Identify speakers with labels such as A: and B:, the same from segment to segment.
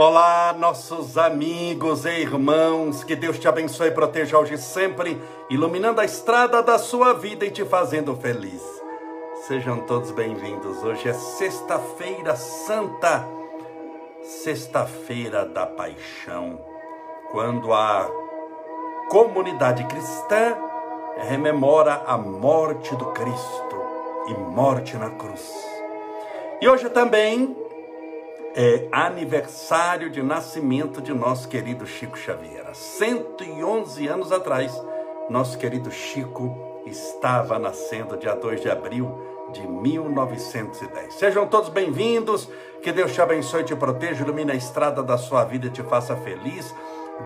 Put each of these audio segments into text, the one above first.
A: Olá, nossos amigos e irmãos, que Deus te abençoe e proteja hoje sempre, iluminando a estrada da sua vida e te fazendo feliz. Sejam todos bem-vindos. Hoje é Sexta-feira Santa, Sexta-feira da Paixão, quando a comunidade cristã rememora a morte do Cristo e morte na cruz. E hoje também é aniversário de nascimento de nosso querido Chico Xavier. 111 anos atrás, nosso querido Chico estava nascendo dia 2 de abril de 1910. Sejam todos bem-vindos, que Deus te abençoe, te proteja, ilumine a estrada da sua vida e te faça feliz.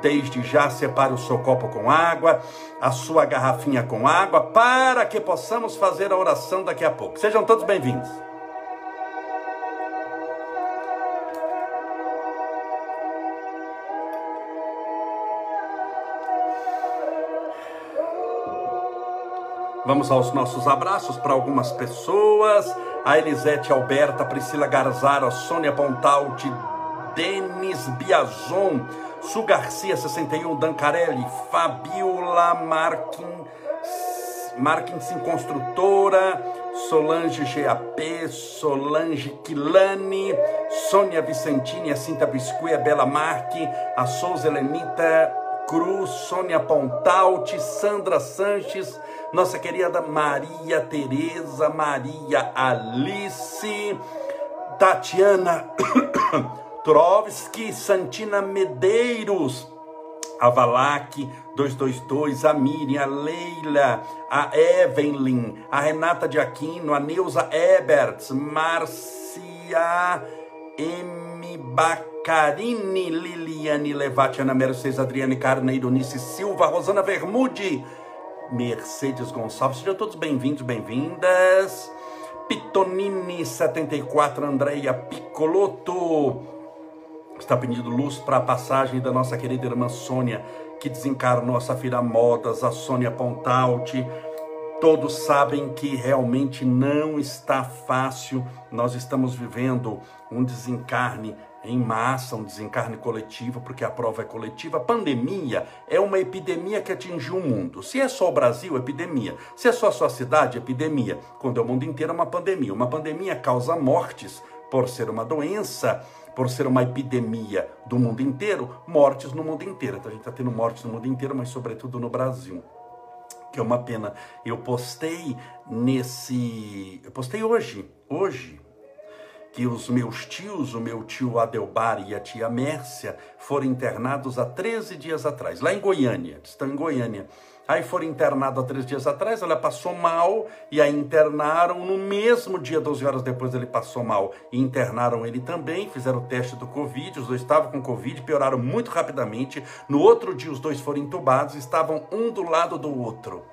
A: Desde já separe o seu copo com água, a sua garrafinha com água, para que possamos fazer a oração daqui a pouco. Sejam todos bem-vindos. Vamos aos nossos abraços para algumas pessoas. A Elisete Alberta, Priscila Garzara, Sônia Pontalti, Denis Biazon, Su Garcia 61, Dancarelli, Fabiola Marquin, Marquinsin Construtora, Solange GAP, Solange Quilani, Sônia Vicentini, a Cinta Biscuit, a Bela Marque, a Souza Helenita Cruz, Sônia Pontalti, Sandra Sanches, nossa querida Maria Tereza, Maria Alice, Tatiana Trovski, Santina Medeiros, a Valak 222, a Miriam, a Leila, a Evelyn, a Renata de Aquino, a Neuza Eberts, Marcia M. Bacarini, Liliane Levati, Ana Mercedes, Adriane Carneiro, Nice Silva, Rosana Vermude, Mercedes Gonçalves. Sejam todos bem-vindos, bem-vindas. Pitonini 74, Andreia Picoloto. Está pedindo luz para a passagem da nossa querida irmã Sônia, que desencarnou a Safira Modas, a Sônia Pontalti. Todos sabem que realmente não está fácil. Nós estamos vivendo um desencarne em massa, um desencarne coletivo, porque a prova é coletiva. A pandemia é uma epidemia que atingiu o mundo. Se é só o Brasil, epidemia. Se é só a sua cidade, epidemia. Quando é o mundo inteiro, é uma pandemia. Uma pandemia causa mortes por ser uma doença, por ser uma epidemia do mundo inteiro, mortes no mundo inteiro. Então a gente está tendo mortes no mundo inteiro, mas sobretudo no Brasil. Que é uma pena. Eu postei nesse. Eu postei hoje, hoje, que os meus tios, o meu tio Adelbar e a tia Mércia, foram internados há 13 dias atrás, lá em Goiânia, estão em Goiânia. Aí foram internados há três dias atrás, ela passou mal e a internaram. No mesmo dia, 12 horas depois, ele passou mal e internaram ele também. Fizeram o teste do Covid, os dois estavam com Covid, pioraram muito rapidamente. No outro dia, os dois foram entubados, estavam um do lado do outro.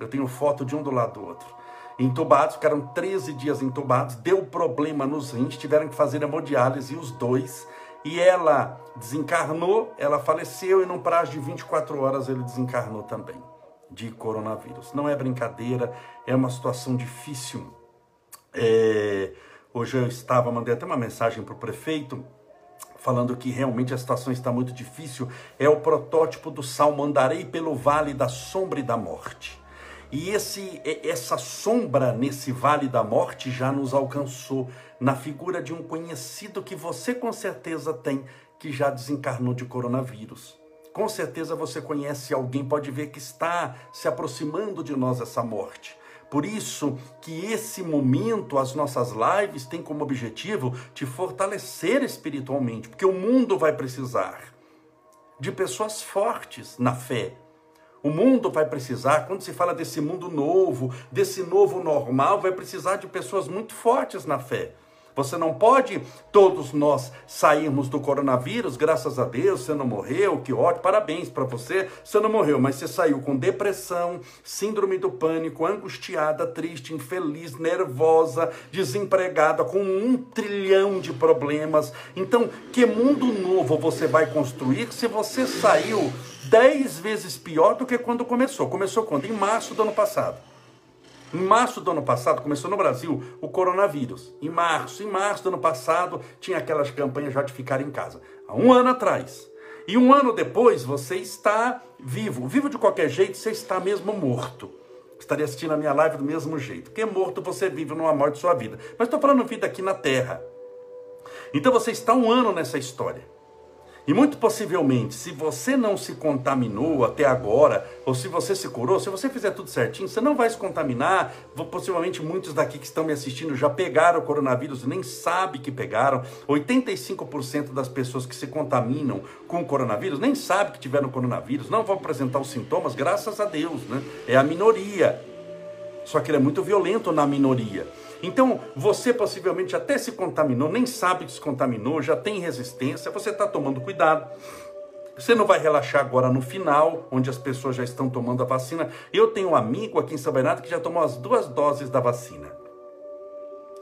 A: Eu tenho foto de um do lado do outro entubados, ficaram 13 dias entubados, deu problema nos rins, tiveram que fazer hemodiálise os dois, e ela desencarnou, ela faleceu e num prazo de 24 horas ele desencarnou também de coronavírus. Não é brincadeira, é uma situação difícil. É... Hoje eu estava, mandei até uma mensagem para o prefeito, falando que realmente a situação está muito difícil. É o protótipo do salmo Andarei pelo vale da sombra e da morte. E esse, essa sombra nesse vale da morte já nos alcançou na figura de um conhecido que você com certeza tem, que já desencarnou de coronavírus. Com certeza você conhece alguém, pode ver que está se aproximando de nós essa morte. Por isso que esse momento, as nossas lives têm como objetivo te fortalecer espiritualmente, porque o mundo vai precisar de pessoas fortes na fé, o mundo vai precisar, quando se fala desse mundo novo, desse novo normal, vai precisar de pessoas muito fortes na fé. Você não pode, todos nós, sairmos do coronavírus, graças a Deus, você não morreu, que ótimo, parabéns para você, você não morreu, mas você saiu com depressão, síndrome do pânico, angustiada, triste, infeliz, nervosa, desempregada, com um trilhão de problemas. Então, que mundo novo você vai construir se você saiu dez vezes pior do que quando começou? Começou quando? Em março do ano passado. Em março do ano passado, começou no Brasil o coronavírus. Em março, em março do ano passado, tinha aquelas campanhas já de ficar em casa. há um ano atrás. E um ano depois você está vivo. Vivo de qualquer jeito, você está mesmo morto. Estaria assistindo a minha live do mesmo jeito. Porque morto você vive numa morte de sua vida. Mas estou falando vida aqui na terra. Então você está um ano nessa história. E muito possivelmente, se você não se contaminou até agora, ou se você se curou, se você fizer tudo certinho, você não vai se contaminar. Possivelmente muitos daqui que estão me assistindo já pegaram o coronavírus nem sabem que pegaram. 85% das pessoas que se contaminam com o coronavírus nem sabem que tiveram coronavírus, não vão apresentar os sintomas, graças a Deus, né? É a minoria. Só que ele é muito violento na minoria. Então, você possivelmente até se contaminou, nem sabe que se contaminou, já tem resistência, você está tomando cuidado. Você não vai relaxar agora no final, onde as pessoas já estão tomando a vacina. Eu tenho um amigo aqui em São Bernardo que já tomou as duas doses da vacina.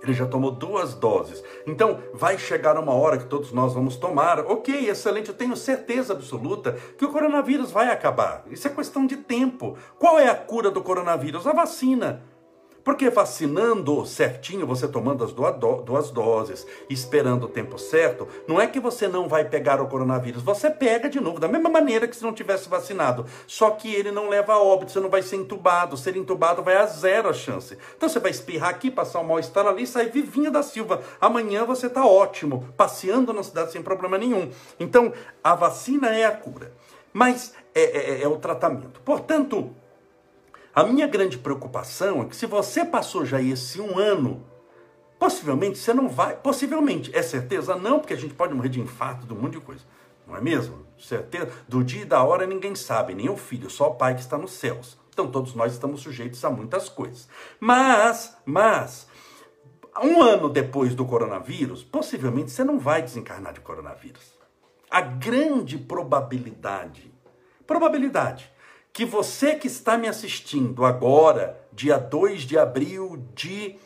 A: Ele já tomou duas doses. Então, vai chegar uma hora que todos nós vamos tomar. Ok, excelente, eu tenho certeza absoluta que o coronavírus vai acabar. Isso é questão de tempo. Qual é a cura do coronavírus? A vacina. Porque vacinando certinho, você tomando as duas doses, esperando o tempo certo, não é que você não vai pegar o coronavírus, você pega de novo, da mesma maneira que se não tivesse vacinado. Só que ele não leva a óbito, você não vai ser entubado. Ser entubado vai a zero a chance. Então você vai espirrar aqui, passar um mal-estar ali, sair vivinho da Silva. Amanhã você está ótimo, passeando na cidade sem problema nenhum. Então, a vacina é a cura. Mas é, é, é o tratamento. Portanto, a minha grande preocupação é que se você passou já esse um ano, possivelmente você não vai, possivelmente, é certeza? Não, porque a gente pode morrer de infarto, de um monte de coisa. Não é mesmo? Certeza? Do dia e da hora ninguém sabe, nem o filho, só o pai que está nos céus. Então todos nós estamos sujeitos a muitas coisas. Mas, mas, um ano depois do coronavírus, possivelmente você não vai desencarnar de coronavírus. A grande probabilidade, probabilidade que você que está me assistindo agora, dia 2 de abril de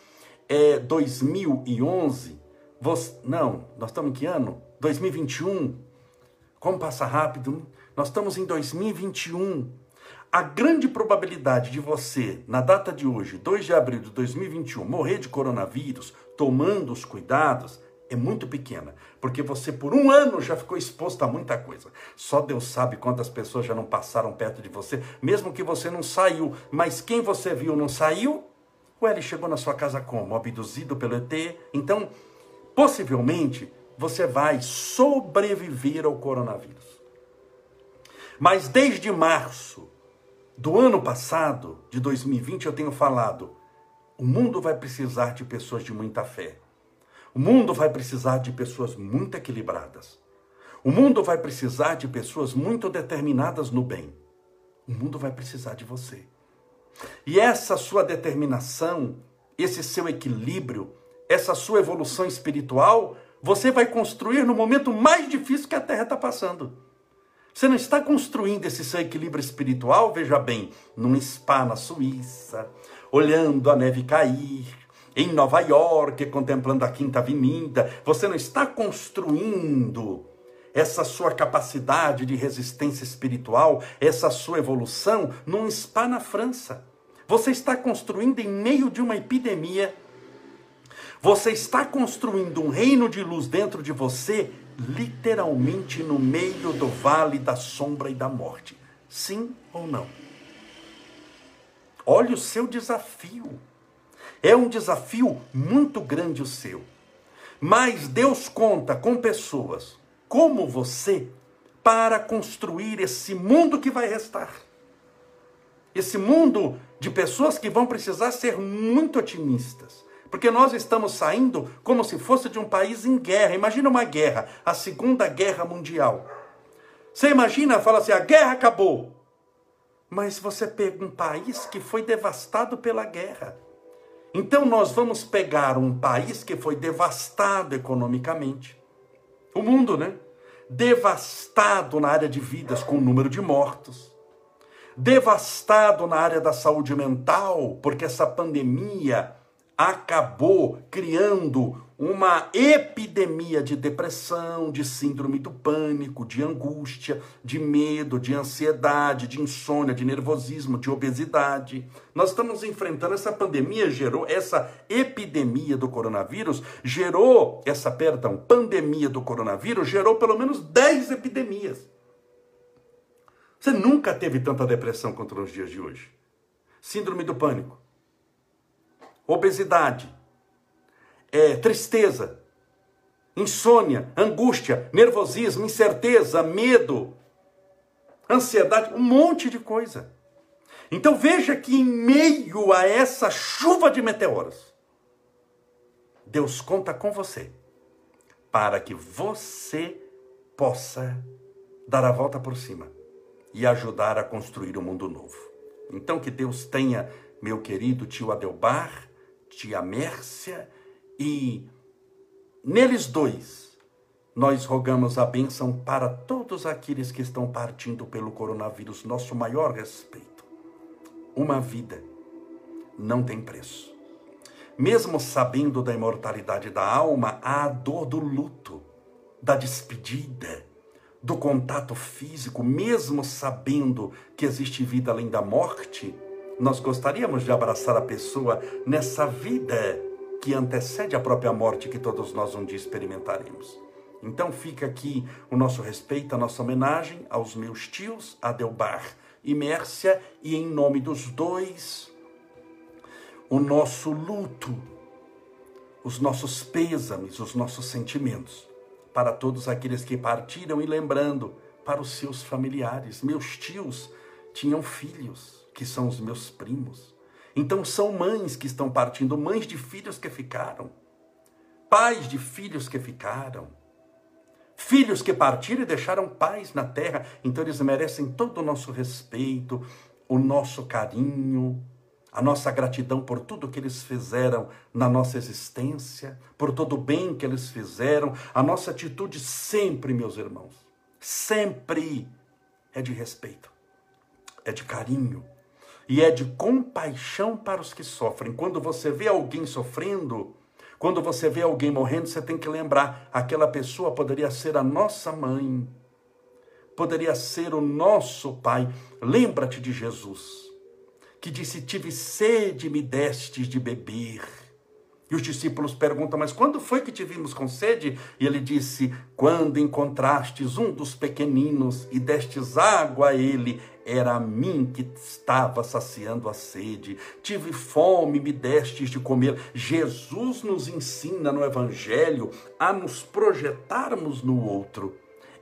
A: é, 2011, você, não, nós estamos em que ano? 2021. Como passa rápido? Nós estamos em 2021. A grande probabilidade de você, na data de hoje, 2 de abril de 2021, morrer de coronavírus, tomando os cuidados, é muito pequena, porque você por um ano já ficou exposto a muita coisa. Só Deus sabe quantas pessoas já não passaram perto de você, mesmo que você não saiu, mas quem você viu não saiu? Ou ele chegou na sua casa como? Abduzido pelo ET? Então, possivelmente, você vai sobreviver ao coronavírus. Mas desde março do ano passado, de 2020, eu tenho falado: o mundo vai precisar de pessoas de muita fé o mundo vai precisar de pessoas muito equilibradas. O mundo vai precisar de pessoas muito determinadas no bem. O mundo vai precisar de você. E essa sua determinação, esse seu equilíbrio, essa sua evolução espiritual, você vai construir no momento mais difícil que a Terra está passando. Você não está construindo esse seu equilíbrio espiritual, veja bem, num spa na Suíça, olhando a neve cair, em Nova York, contemplando a Quinta Avenida. Você não está construindo essa sua capacidade de resistência espiritual, essa sua evolução num spa na França. Você está construindo em meio de uma epidemia. Você está construindo um reino de luz dentro de você, literalmente no meio do vale da sombra e da morte. Sim ou não? Olha o seu desafio. É um desafio muito grande o seu. Mas Deus conta com pessoas como você para construir esse mundo que vai restar. Esse mundo de pessoas que vão precisar ser muito otimistas. Porque nós estamos saindo como se fosse de um país em guerra. Imagina uma guerra, a Segunda Guerra Mundial. Você imagina, fala assim: a guerra acabou. Mas você pega um país que foi devastado pela guerra. Então nós vamos pegar um país que foi devastado economicamente. O mundo, né? Devastado na área de vidas com o número de mortos. Devastado na área da saúde mental, porque essa pandemia acabou criando uma epidemia de depressão, de síndrome do pânico, de angústia, de medo, de ansiedade, de insônia, de nervosismo, de obesidade. Nós estamos enfrentando essa pandemia, gerou essa epidemia do coronavírus, gerou essa, perdão, pandemia do coronavírus, gerou pelo menos 10 epidemias. Você nunca teve tanta depressão quanto nos dias de hoje. Síndrome do pânico, obesidade, é, tristeza, insônia, angústia, nervosismo, incerteza, medo, ansiedade, um monte de coisa. Então veja que em meio a essa chuva de meteoros, Deus conta com você para que você possa dar a volta por cima e ajudar a construir um mundo novo. Então que Deus tenha, meu querido tio Adelbar, tia Mércia, e neles dois, nós rogamos a bênção para todos aqueles que estão partindo pelo coronavírus, nosso maior respeito. Uma vida não tem preço. Mesmo sabendo da imortalidade da alma, há a dor do luto, da despedida, do contato físico, mesmo sabendo que existe vida além da morte, nós gostaríamos de abraçar a pessoa nessa vida que antecede a própria morte que todos nós um dia experimentaremos. Então fica aqui o nosso respeito, a nossa homenagem aos meus tios, Adelbar e Mércia, e em nome dos dois, o nosso luto, os nossos pêsames, os nossos sentimentos, para todos aqueles que partiram e lembrando para os seus familiares. Meus tios tinham filhos, que são os meus primos. Então são mães que estão partindo, mães de filhos que ficaram, pais de filhos que ficaram, filhos que partiram e deixaram pais na terra. Então eles merecem todo o nosso respeito, o nosso carinho, a nossa gratidão por tudo que eles fizeram na nossa existência, por todo o bem que eles fizeram. A nossa atitude sempre, meus irmãos, sempre é de respeito, é de carinho e é de compaixão para os que sofrem. Quando você vê alguém sofrendo, quando você vê alguém morrendo, você tem que lembrar: aquela pessoa poderia ser a nossa mãe, poderia ser o nosso pai. Lembra-te de Jesus, que disse: Tive sede, me destes de beber. E os discípulos perguntam: Mas quando foi que te vimos com sede? E ele disse: Quando encontrastes um dos pequeninos e destes água a ele, era a mim que estava saciando a sede. Tive fome, me destes de comer. Jesus nos ensina no Evangelho a nos projetarmos no outro,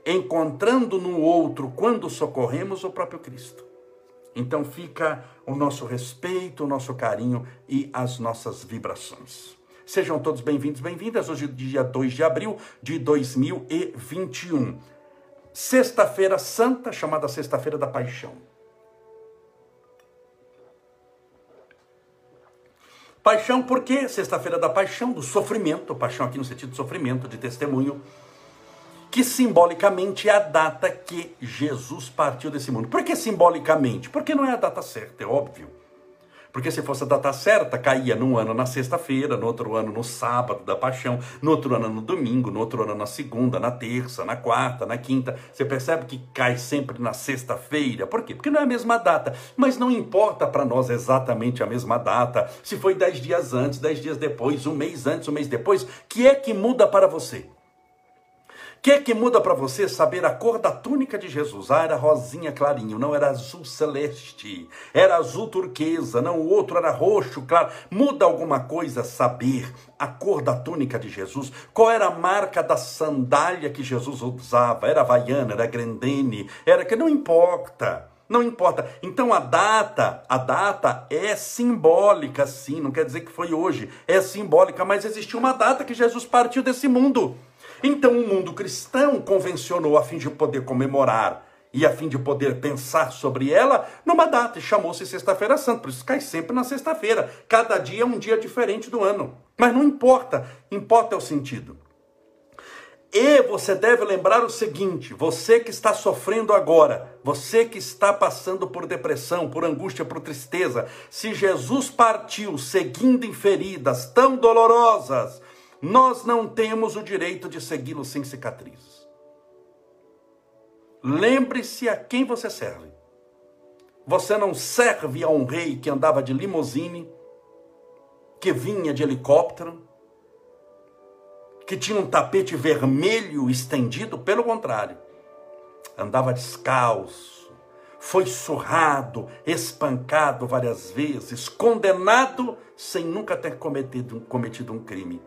A: encontrando no outro, quando socorremos, o próprio Cristo. Então fica o nosso respeito, o nosso carinho e as nossas vibrações. Sejam todos bem-vindos, bem-vindas. Hoje, dia 2 de abril de 2021. Sexta-feira Santa, chamada Sexta-feira da Paixão. Paixão, por quê? Sexta-feira da Paixão, do sofrimento, paixão aqui no sentido de sofrimento, de testemunho que simbolicamente é a data que Jesus partiu desse mundo. Por que simbolicamente? Porque não é a data certa, é óbvio. Porque se fosse a data certa, caía num ano na sexta-feira, no outro ano no sábado da paixão, no outro ano no domingo, no outro ano na segunda, na terça, na quarta, na quinta. Você percebe que cai sempre na sexta-feira. Por quê? Porque não é a mesma data. Mas não importa para nós exatamente a mesma data. Se foi dez dias antes, dez dias depois, um mês antes, um mês depois, que é que muda para você? Que que muda para você saber a cor da túnica de Jesus? Ah, era rosinha clarinho, não era azul celeste, era azul turquesa, não, o outro era roxo claro. Muda alguma coisa saber a cor da túnica de Jesus? Qual era a marca da sandália que Jesus usava? Era havaiana, era grandene, era que não importa. Não importa. Então a data, a data é simbólica, sim. Não quer dizer que foi hoje. É simbólica, mas existiu uma data que Jesus partiu desse mundo. Então o mundo cristão convencionou a fim de poder comemorar e a fim de poder pensar sobre ela numa data, e chamou-se Sexta-feira Santa, por isso cai sempre na sexta-feira. Cada dia é um dia diferente do ano. Mas não importa, importa é o sentido. E você deve lembrar o seguinte: você que está sofrendo agora, você que está passando por depressão, por angústia, por tristeza, se Jesus partiu seguindo em feridas tão dolorosas, nós não temos o direito de segui-lo sem cicatrizes. Lembre-se a quem você serve. Você não serve a um rei que andava de limusine, que vinha de helicóptero, que tinha um tapete vermelho estendido, pelo contrário, andava descalço, foi surrado, espancado várias vezes, condenado sem nunca ter cometido, cometido um crime,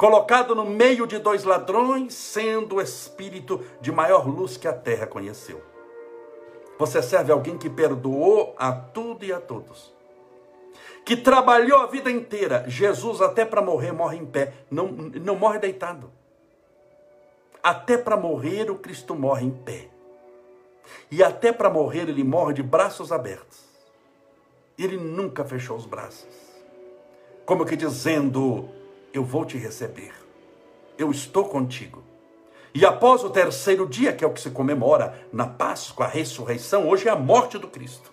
A: colocado no meio de dois ladrões, sendo o espírito de maior luz que a terra conheceu. Você serve alguém que perdoou a tudo e a todos que trabalhou a vida inteira. Jesus, até para morrer, morre em pé, não, não morre deitado. Até para morrer, o Cristo morre em pé. E até para morrer, ele morre de braços abertos. Ele nunca fechou os braços. Como que dizendo: Eu vou te receber. Eu estou contigo. E após o terceiro dia, que é o que se comemora na Páscoa, a ressurreição, hoje é a morte do Cristo.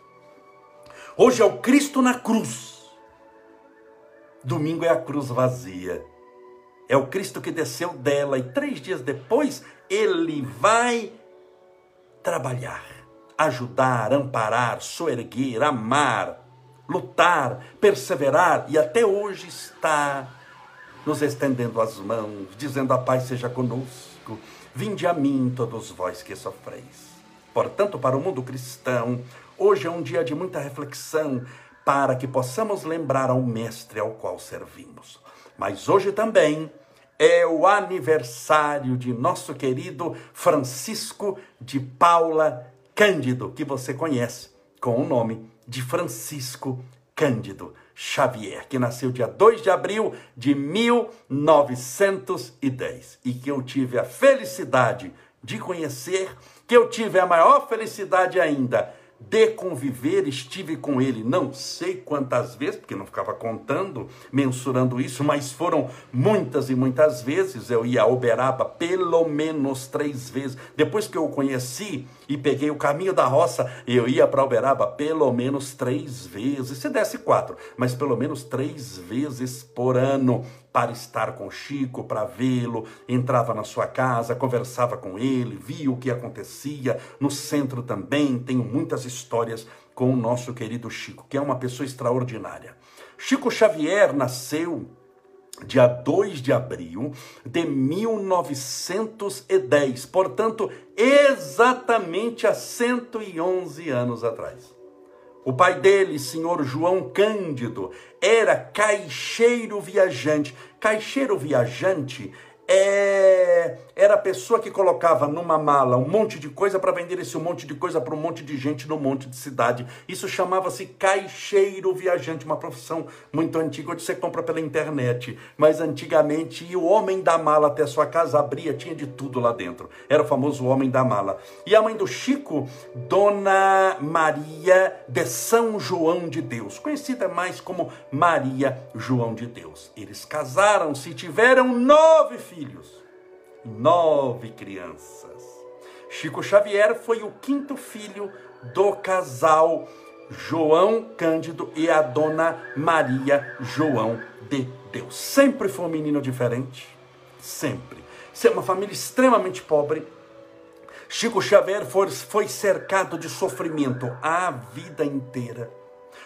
A: Hoje é o Cristo na cruz. Domingo é a cruz vazia. É o Cristo que desceu dela e três dias depois ele vai trabalhar, ajudar, amparar, soerguer, amar, lutar, perseverar e até hoje está nos estendendo as mãos, dizendo: A paz seja conosco. Vinde a mim, todos vós que sofreis. Portanto, para o mundo cristão, hoje é um dia de muita reflexão, para que possamos lembrar ao Mestre ao qual servimos. Mas hoje também é o aniversário de nosso querido Francisco de Paula Cândido, que você conhece com o nome de Francisco Cândido Xavier, que nasceu dia 2 de abril de 1910 e que eu tive a felicidade de conhecer, que eu tive a maior felicidade ainda de conviver, estive com ele não sei quantas vezes, porque não ficava contando, mensurando isso, mas foram muitas e muitas vezes. Eu ia a Uberaba pelo menos três vezes. Depois que eu o conheci e peguei o caminho da roça, eu ia para Uberaba pelo menos três vezes. Se desse quatro, mas pelo menos três vezes por ano para estar com Chico, para vê-lo, entrava na sua casa, conversava com ele, via o que acontecia. No centro também tenho muitas histórias com o nosso querido Chico, que é uma pessoa extraordinária. Chico Xavier nasceu dia 2 de abril de 1910, portanto, exatamente há 111 anos atrás. O pai dele, senhor João Cândido, era caixeiro viajante. Caixeiro viajante é, era a pessoa que colocava numa mala um monte de coisa para vender esse monte de coisa para um monte de gente no monte de cidade. Isso chamava-se caixeiro viajante, uma profissão muito antiga, onde você compra pela internet. Mas antigamente o homem da mala até sua casa, abria, tinha de tudo lá dentro. Era o famoso homem da mala. E a mãe do Chico, Dona Maria de São João de Deus, conhecida mais como Maria João de Deus. Eles casaram-se e tiveram nove filhos filhos, nove crianças. Chico Xavier foi o quinto filho do casal João Cândido e a dona Maria João de Deus. Sempre foi um menino diferente, sempre. Ser uma família extremamente pobre. Chico Xavier foi, foi cercado de sofrimento a vida inteira.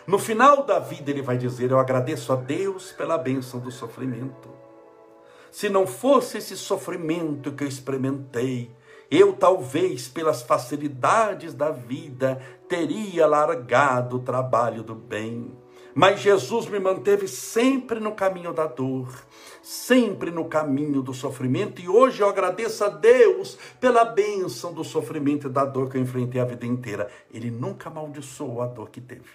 A: No final da vida, ele vai dizer: Eu agradeço a Deus pela bênção do sofrimento. Se não fosse esse sofrimento que eu experimentei, eu talvez, pelas facilidades da vida, teria largado o trabalho do bem. Mas Jesus me manteve sempre no caminho da dor, sempre no caminho do sofrimento, e hoje eu agradeço a Deus pela bênção do sofrimento e da dor que eu enfrentei a vida inteira. Ele nunca amaldiçoou a dor que teve,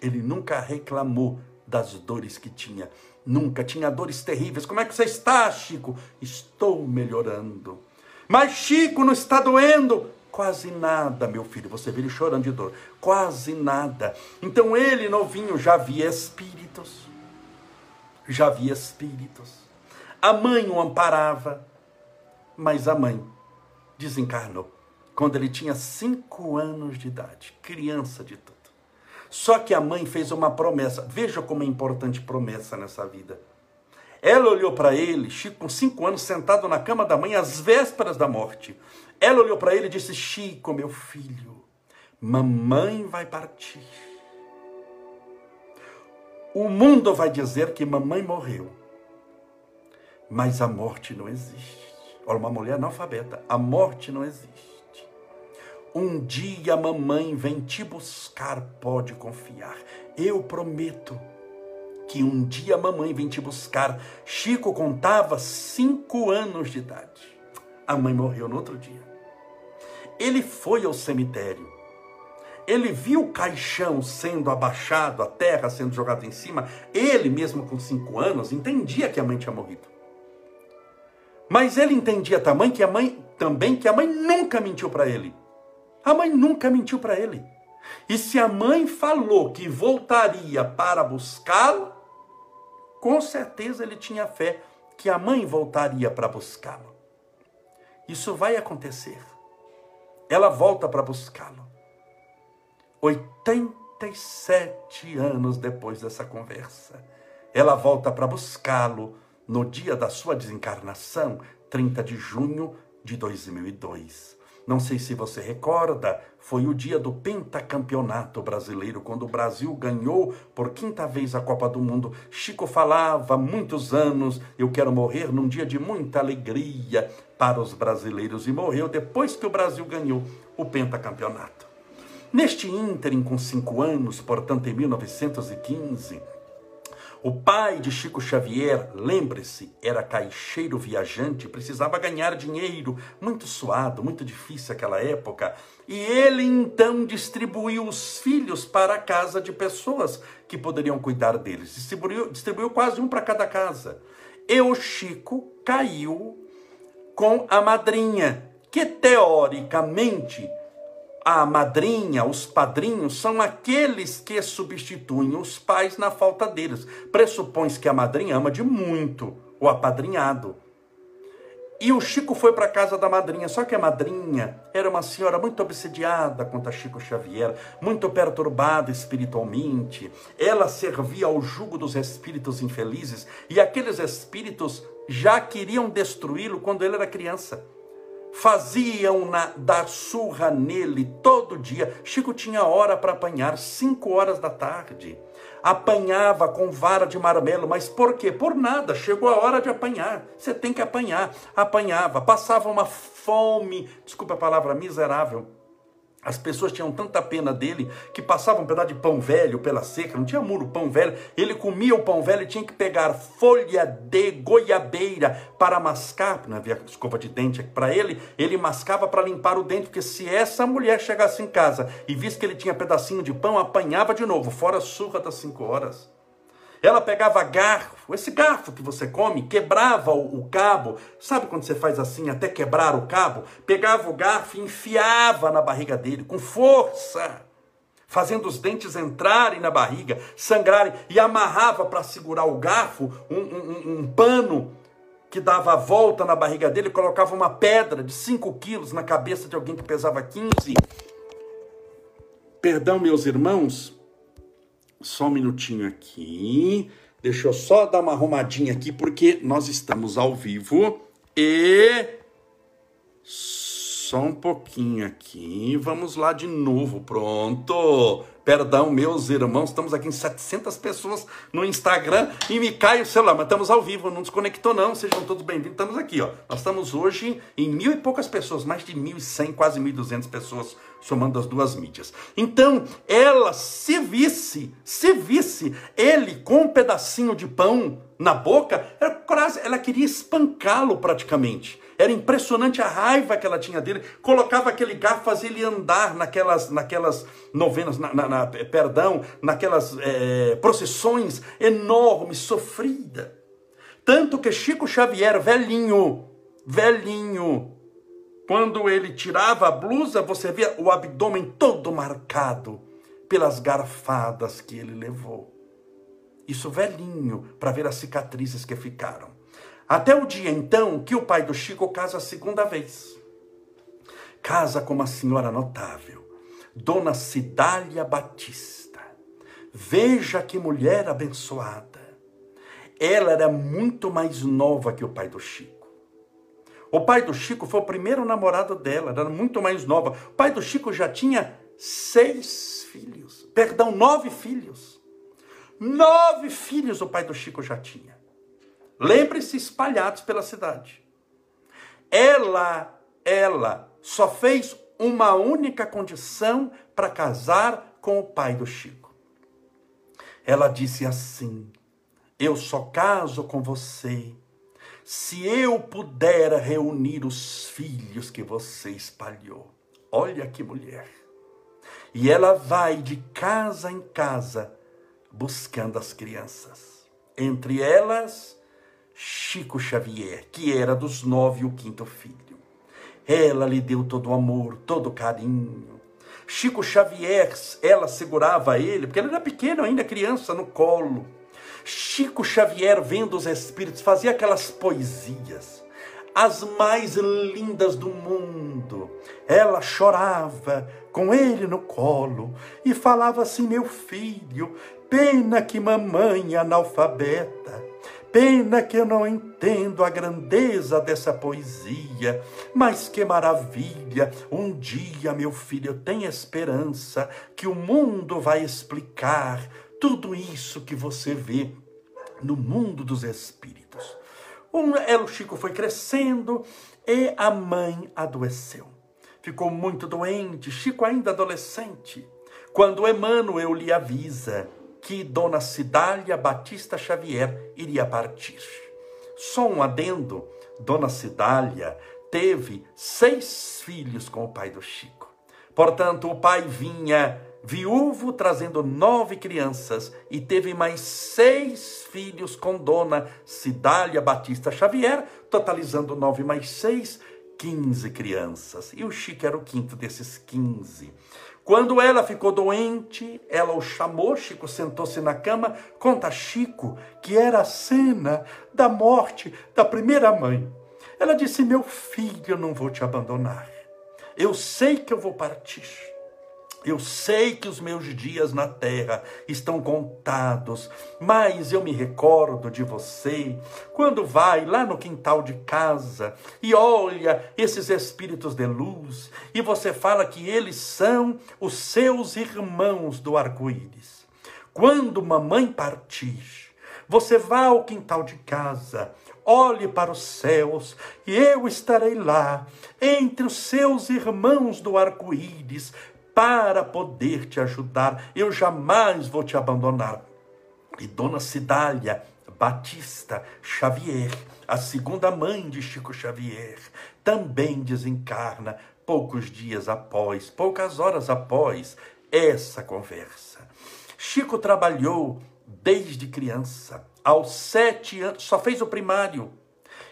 A: ele nunca reclamou das dores que tinha, Nunca tinha dores terríveis. Como é que você está, Chico? Estou melhorando. Mas Chico não está doendo. Quase nada, meu filho. Você ele chorando de dor. Quase nada. Então ele, novinho, já via espíritos. Já via espíritos. A mãe o amparava. Mas a mãe desencarnou quando ele tinha cinco anos de idade. Criança de tudo. Só que a mãe fez uma promessa. Veja como é importante promessa nessa vida. Ela olhou para ele, Chico, com cinco anos, sentado na cama da mãe, às vésperas da morte. Ela olhou para ele e disse: Chico, meu filho, mamãe vai partir. O mundo vai dizer que mamãe morreu, mas a morte não existe. Olha, uma mulher analfabeta, a morte não existe. Um dia a mamãe vem te buscar, pode confiar. Eu prometo que um dia a mamãe vem te buscar. Chico contava cinco anos de idade. A mãe morreu no outro dia. Ele foi ao cemitério. Ele viu o caixão sendo abaixado, a terra sendo jogada em cima. Ele, mesmo com cinco anos, entendia que a mãe tinha morrido. Mas ele entendia também que a mãe, também que a mãe nunca mentiu para ele. A mãe nunca mentiu para ele. E se a mãe falou que voltaria para buscá-lo, com certeza ele tinha fé que a mãe voltaria para buscá-lo. Isso vai acontecer. Ela volta para buscá-lo. 87 anos depois dessa conversa, ela volta para buscá-lo no dia da sua desencarnação, 30 de junho de 2002. Não sei se você recorda, foi o dia do pentacampeonato brasileiro, quando o Brasil ganhou por quinta vez a Copa do Mundo. Chico falava há muitos anos: eu quero morrer num dia de muita alegria para os brasileiros. E morreu depois que o Brasil ganhou o pentacampeonato. Neste ínterim, com cinco anos, portanto em 1915, o pai de Chico Xavier, lembre-se, era caixeiro viajante, precisava ganhar dinheiro, muito suado, muito difícil aquela época, e ele então distribuiu os filhos para a casa de pessoas que poderiam cuidar deles. Distribuiu, distribuiu quase um para cada casa. E o Chico caiu com a madrinha, que teoricamente a madrinha, os padrinhos, são aqueles que substituem os pais na falta deles. Pressupõe-se que a madrinha ama de muito o apadrinhado. E o Chico foi para a casa da madrinha, só que a madrinha era uma senhora muito obsediada quanto a Chico Xavier, muito perturbada espiritualmente. Ela servia ao jugo dos espíritos infelizes e aqueles espíritos já queriam destruí-lo quando ele era criança faziam na, dar surra nele todo dia. Chico tinha hora para apanhar, cinco horas da tarde. Apanhava com vara de marmelo, mas por quê? Por nada, chegou a hora de apanhar. Você tem que apanhar. Apanhava, passava uma fome, desculpa a palavra, miserável as pessoas tinham tanta pena dele que passavam um pedaço de pão velho pela seca, não tinha muro, pão velho. Ele comia o pão velho e tinha que pegar folha de goiabeira para mascar, não havia escova de dente para ele, ele mascava para limpar o dente, porque se essa mulher chegasse em casa e visse que ele tinha pedacinho de pão, apanhava de novo, fora a surra das cinco horas. Ela pegava garfo, esse garfo que você come, quebrava o, o, cabo. Sabe quando você faz assim até quebrar o cabo? Pegava o garfo e enfiava na barriga dele com força, fazendo os dentes entrarem na barriga, sangrarem, e amarrava para segurar o garfo um, um, um, pano que dava a volta na barriga dele, colocava uma pedra de 5 quilos na cabeça de alguém que pesava 15. Perdão, meus irmãos, só um minutinho aqui. Deixa eu só dar uma arrumadinha aqui, porque nós estamos ao vivo. E. Só um pouquinho aqui. Vamos lá de novo. Pronto. Perdão, meus irmãos, estamos aqui em 700 pessoas no Instagram e me cai o celular, mas estamos ao vivo, não desconectou não, sejam todos bem-vindos, estamos aqui, ó. Nós estamos hoje em mil e poucas pessoas, mais de 1.100, quase 1.200 pessoas somando as duas mídias. Então, ela se visse, se visse ele com um pedacinho de pão na boca, ela, ela queria espancá-lo praticamente. Era impressionante a raiva que ela tinha dele. Colocava aquele garfo, fazia ele andar naquelas, naquelas novenas, na, na, na perdão, naquelas é, procissões enormes, sofrida. Tanto que Chico Xavier, velhinho, velhinho, quando ele tirava a blusa, você via o abdômen todo marcado pelas garfadas que ele levou. Isso velhinho, para ver as cicatrizes que ficaram. Até o dia então que o pai do Chico casa a segunda vez. Casa com uma senhora notável, Dona Cidália Batista. Veja que mulher abençoada. ela era muito mais nova que o pai do Chico. O pai do Chico foi o primeiro namorado dela, ela era muito mais nova. O pai do Chico já tinha seis filhos, perdão, nove filhos. Nove filhos o pai do Chico já tinha. Lembre-se, espalhados pela cidade. Ela, ela só fez uma única condição para casar com o pai do Chico. Ela disse assim: Eu só caso com você se eu puder reunir os filhos que você espalhou. Olha que mulher. E ela vai de casa em casa buscando as crianças. Entre elas, Chico Xavier, que era dos nove o quinto filho. Ela lhe deu todo o amor, todo o carinho. Chico Xavier, ela segurava ele, porque ele era pequeno ainda, criança, no colo. Chico Xavier, vendo os espíritos, fazia aquelas poesias, as mais lindas do mundo. Ela chorava com ele no colo e falava assim: Meu filho, pena que mamãe é analfabeta Pena que eu não entendo a grandeza dessa poesia, mas que maravilha! Um dia, meu filho, eu tenho esperança que o mundo vai explicar tudo isso que você vê no mundo dos espíritos. O El Chico foi crescendo e a mãe adoeceu. Ficou muito doente, Chico ainda adolescente. Quando Emmanuel lhe avisa que Dona Cidália Batista Xavier iria partir. Só um adendo: Dona Cidália teve seis filhos com o pai do Chico. Portanto, o pai vinha viúvo trazendo nove crianças e teve mais seis filhos com Dona Cidália Batista Xavier, totalizando nove mais seis, quinze crianças. E o Chico era o quinto desses quinze. Quando ela ficou doente, ela o chamou, Chico sentou-se na cama, conta Chico que era a cena da morte da primeira mãe. Ela disse: Meu filho, eu não vou te abandonar. Eu sei que eu vou partir. Eu sei que os meus dias na terra estão contados, mas eu me recordo de você quando vai lá no quintal de casa e olha esses espíritos de luz e você fala que eles são os seus irmãos do arco-íris. Quando mamãe partir, você vá ao quintal de casa, olhe para os céus e eu estarei lá entre os seus irmãos do arco-íris para poder te ajudar. Eu jamais vou te abandonar. E Dona Cidália Batista Xavier, a segunda mãe de Chico Xavier, também desencarna poucos dias após, poucas horas após essa conversa. Chico trabalhou desde criança, aos sete anos, só fez o primário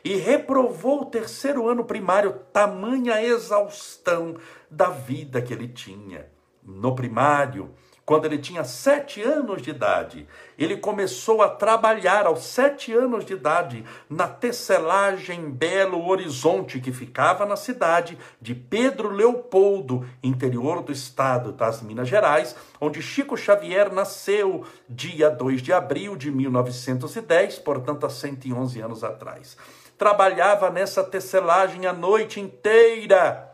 A: e reprovou o terceiro ano primário, tamanha exaustão da vida que ele tinha. No primário, quando ele tinha sete anos de idade, ele começou a trabalhar aos sete anos de idade na tecelagem Belo Horizonte, que ficava na cidade de Pedro Leopoldo, interior do estado das Minas Gerais, onde Chico Xavier nasceu dia 2 de abril de 1910, portanto há 111 anos atrás. Trabalhava nessa tecelagem a noite inteira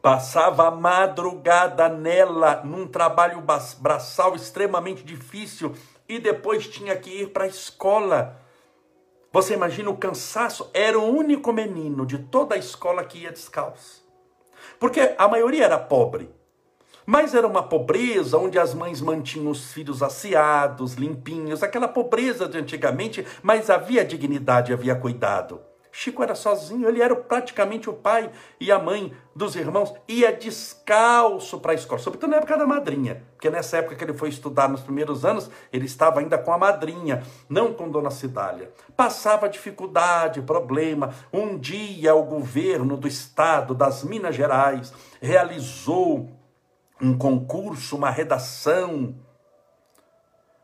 A: Passava a madrugada nela, num trabalho braçal extremamente difícil, e depois tinha que ir para a escola. Você imagina o cansaço? Era o único menino de toda a escola que ia descalço. Porque a maioria era pobre. Mas era uma pobreza onde as mães mantinham os filhos asseados, limpinhos, aquela pobreza de antigamente, mas havia dignidade, havia cuidado. Chico era sozinho, ele era praticamente o pai e a mãe dos irmãos, ia descalço para a escola, sobretudo na época da madrinha, porque nessa época que ele foi estudar nos primeiros anos, ele estava ainda com a madrinha, não com Dona Cidália. Passava dificuldade, problema. Um dia o governo do estado das Minas Gerais realizou um concurso, uma redação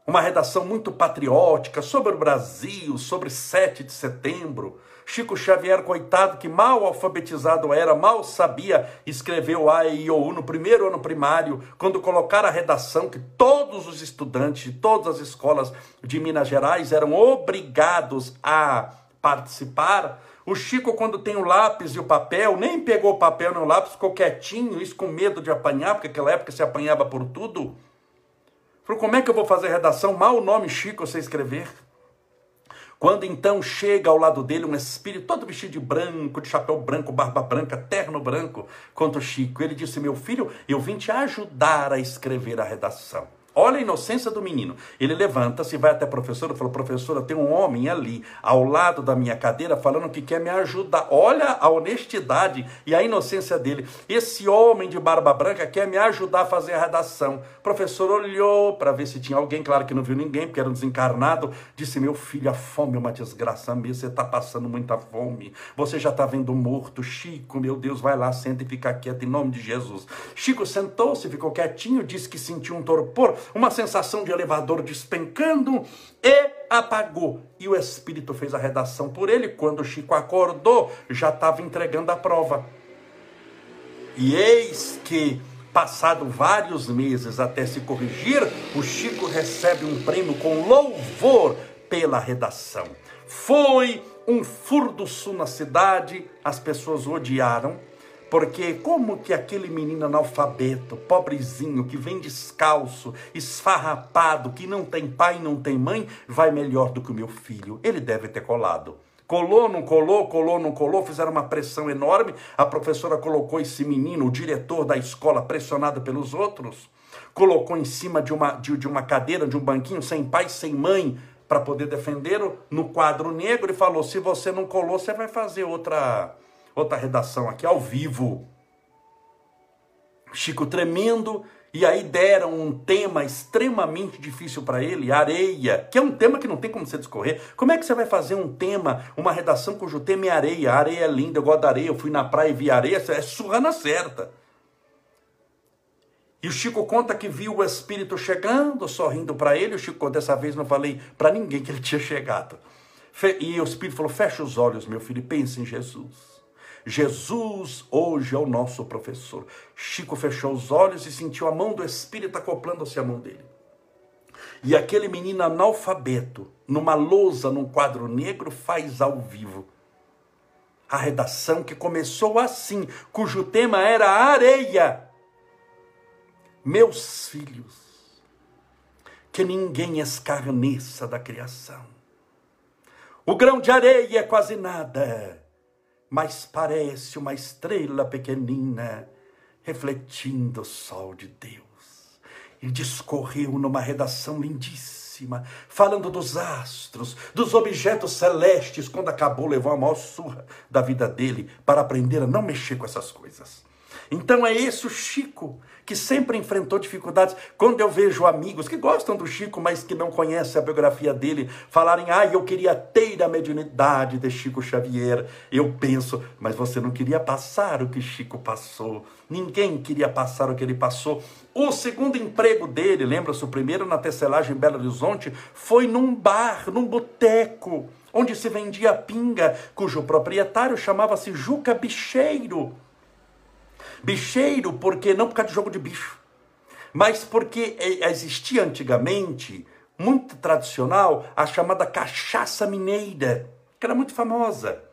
A: uma redação muito patriótica sobre o Brasil, sobre 7 de setembro. Chico Xavier, coitado, que mal alfabetizado era, mal sabia escrever o A e o U no primeiro ano primário, quando colocaram a redação, que todos os estudantes de todas as escolas de Minas Gerais eram obrigados a participar. O Chico, quando tem o lápis e o papel, nem pegou o papel nem o lápis, ficou quietinho, isso com medo de apanhar, porque naquela época se apanhava por tudo. Falou, como é que eu vou fazer redação? Mal o nome Chico você escrever. Quando então chega ao lado dele um espírito todo vestido de branco, de chapéu branco, barba branca, terno branco, quanto Chico, ele disse: Meu filho, eu vim te ajudar a escrever a redação. Olha a inocência do menino. Ele levanta-se, vai até a professora e fala: Professora, tem um homem ali ao lado da minha cadeira falando que quer me ajudar. Olha a honestidade e a inocência dele. Esse homem de barba branca quer me ajudar a fazer a redação. O professor olhou para ver se tinha alguém, claro que não viu ninguém, porque era um desencarnado. Disse: Meu filho, a fome é uma desgraça mesmo. Você está passando muita fome. Você já está vendo morto. Chico, meu Deus, vai lá, senta e fica quieto em nome de Jesus. Chico sentou-se, ficou quietinho, disse que sentiu um torpor uma sensação de elevador despencando e apagou. E o Espírito fez a redação por ele. Quando Chico acordou, já estava entregando a prova. E eis que, passado vários meses até se corrigir, o Chico recebe um prêmio com louvor pela redação. Foi um furdo na cidade, as pessoas o odiaram porque como que aquele menino analfabeto, pobrezinho, que vem descalço, esfarrapado, que não tem pai, não tem mãe, vai melhor do que o meu filho? Ele deve ter colado. Colou, não colou, colou, não colou, fizeram uma pressão enorme. A professora colocou esse menino, o diretor da escola, pressionado pelos outros, colocou em cima de uma, de, de uma cadeira, de um banquinho, sem pai, sem mãe, para poder defendê-lo, no quadro negro, e falou: se você não colou, você vai fazer outra outra redação aqui ao vivo. Chico tremendo, e aí deram um tema extremamente difícil para ele, areia, que é um tema que não tem como você discorrer. Como é que você vai fazer um tema, uma redação cujo tema é areia? Areia é linda, eu gosto da areia, eu fui na praia e vi areia, é surra na certa. E o Chico conta que viu o Espírito chegando, sorrindo para ele. O Chico, dessa vez, não falei para ninguém que ele tinha chegado. E o Espírito falou: Fecha os olhos, meu filho, e pense em Jesus. Jesus hoje é o nosso professor. Chico fechou os olhos e sentiu a mão do Espírito acoplando-se à mão dele. E aquele menino analfabeto, numa lousa, num quadro negro, faz ao vivo. A redação que começou assim, cujo tema era areia. Meus filhos, que ninguém escarneça da criação. O grão de areia é quase nada mas parece uma estrela pequenina refletindo o sol de Deus. E discorreu numa redação lindíssima, falando dos astros, dos objetos celestes. Quando acabou, levou a maior surra da vida dele para aprender a não mexer com essas coisas. Então é esse o Chico que sempre enfrentou dificuldades. Quando eu vejo amigos que gostam do Chico, mas que não conhecem a biografia dele, falarem, ah, eu queria ter a mediunidade de Chico Xavier, eu penso, mas você não queria passar o que Chico passou. Ninguém queria passar o que ele passou. O segundo emprego dele, lembra-se, o primeiro na tecelagem em Belo Horizonte, foi num bar, num boteco, onde se vendia pinga, cujo proprietário chamava-se Juca Bicheiro. Bicheiro, porque não por causa de jogo de bicho, mas porque existia antigamente, muito tradicional, a chamada cachaça mineira, que era muito famosa.